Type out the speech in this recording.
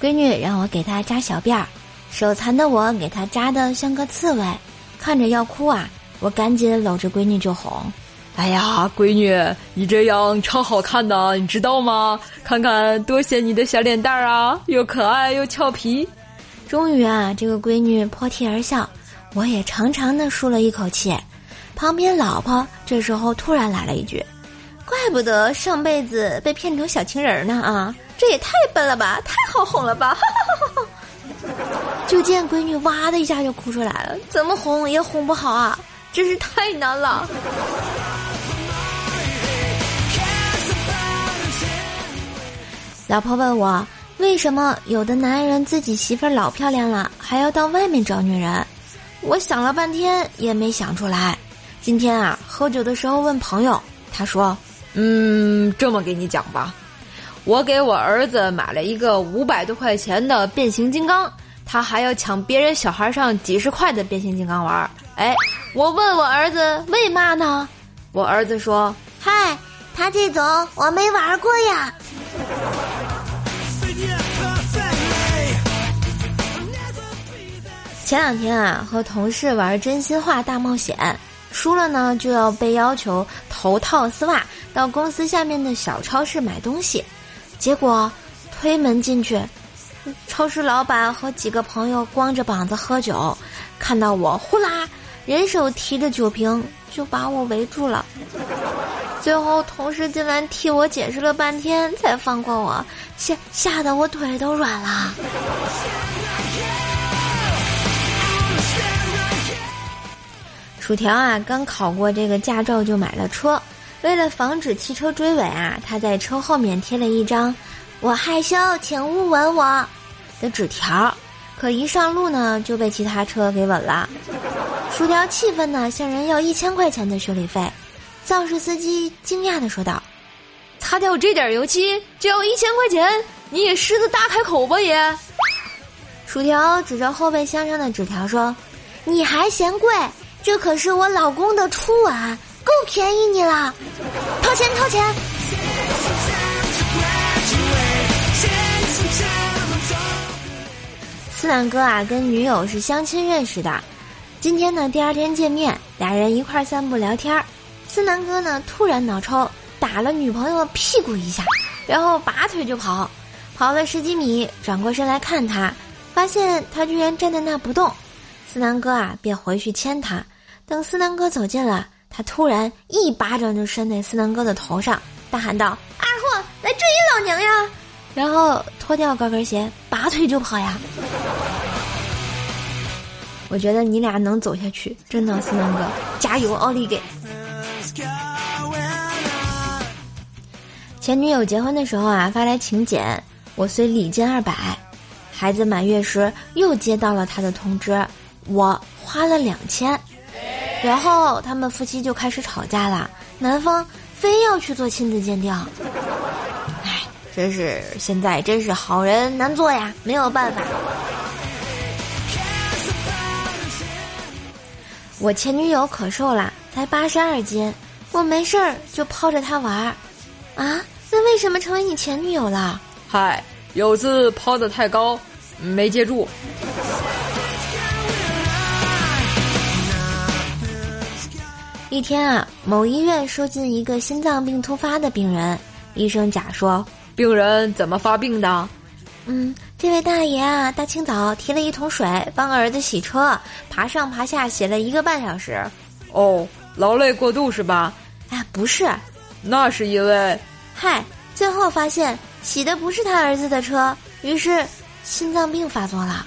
闺女让我给她扎小辫儿，手残的我给她扎的像个刺猬，看着要哭啊，我赶紧搂着闺女就哄。哎呀，闺女，你这样超好看的，你知道吗？看看多显你的小脸蛋儿啊，又可爱又俏皮。终于啊，这个闺女破涕而笑，我也长长的舒了一口气。旁边老婆这时候突然来了一句：“怪不得上辈子被骗成小情人呢啊，这也太笨了吧，太好哄了吧！”就见闺女哇的一下就哭出来了，怎么哄也哄不好啊，真是太难了。老婆问我为什么有的男人自己媳妇儿老漂亮了，还要到外面找女人？我想了半天也没想出来。今天啊，喝酒的时候问朋友，他说：“嗯，这么给你讲吧，我给我儿子买了一个五百多块钱的变形金刚，他还要抢别人小孩上几十块的变形金刚玩儿。哎，我问我儿子为嘛呢？我儿子说：嗨，他这种我没玩过呀。”前两天啊，和同事玩真心话大冒险，输了呢就要被要求头套丝袜到公司下面的小超市买东西。结果推门进去，超市老板和几个朋友光着膀子喝酒，看到我呼啦，人手提着酒瓶就把我围住了。最后同事进来替我解释了半天，才放过我，吓吓得我腿都软了。薯条啊，刚考过这个驾照就买了车，为了防止汽车追尾啊，他在车后面贴了一张“我害羞，请勿吻我”的纸条，可一上路呢就被其他车给吻了。薯条气愤呢，向人要一千块钱的修理费。肇事司机惊讶的说道：“擦掉这点油漆就要一千块钱，你也狮子大开口吧也！”薯条指着后备箱上的纸条说：“你还嫌贵？”这可是我老公的初吻，够便宜你了，掏钱掏钱。思南哥啊，跟女友是相亲认识的，今天呢第二天见面，俩人一块散步聊天思南哥呢突然脑抽，打了女朋友屁股一下，然后拔腿就跑，跑了十几米，转过身来看他，发现他居然站在那不动，思南哥啊便回去牵他。等思南哥走近了，他突然一巴掌就扇在思南哥的头上，大喊道：“二货，来追你老娘呀！”然后脱掉高跟鞋，拔腿就跑呀。我觉得你俩能走下去，真的，思南哥，加油，奥利给！前女友结婚的时候啊，发来请柬，我随礼金二百。孩子满月时又接到了他的通知，我花了两千。然后他们夫妻就开始吵架了，男方非要去做亲子鉴定。哎，真是现在真是好人难做呀，没有办法。我前女友可瘦了，才八十二斤，我没事儿就抛着她玩儿。啊，那为什么成为你前女友了？嗨，有次抛的太高，没接住。一天啊，某医院收进一个心脏病突发的病人。医生甲说：“病人怎么发病的？”“嗯，这位大爷啊，大清早提了一桶水帮儿子洗车，爬上爬下洗了一个半小时。”“哦，劳累过度是吧？”“哎，不是，那是因为……嗨，最后发现洗的不是他儿子的车，于是心脏病发作了。”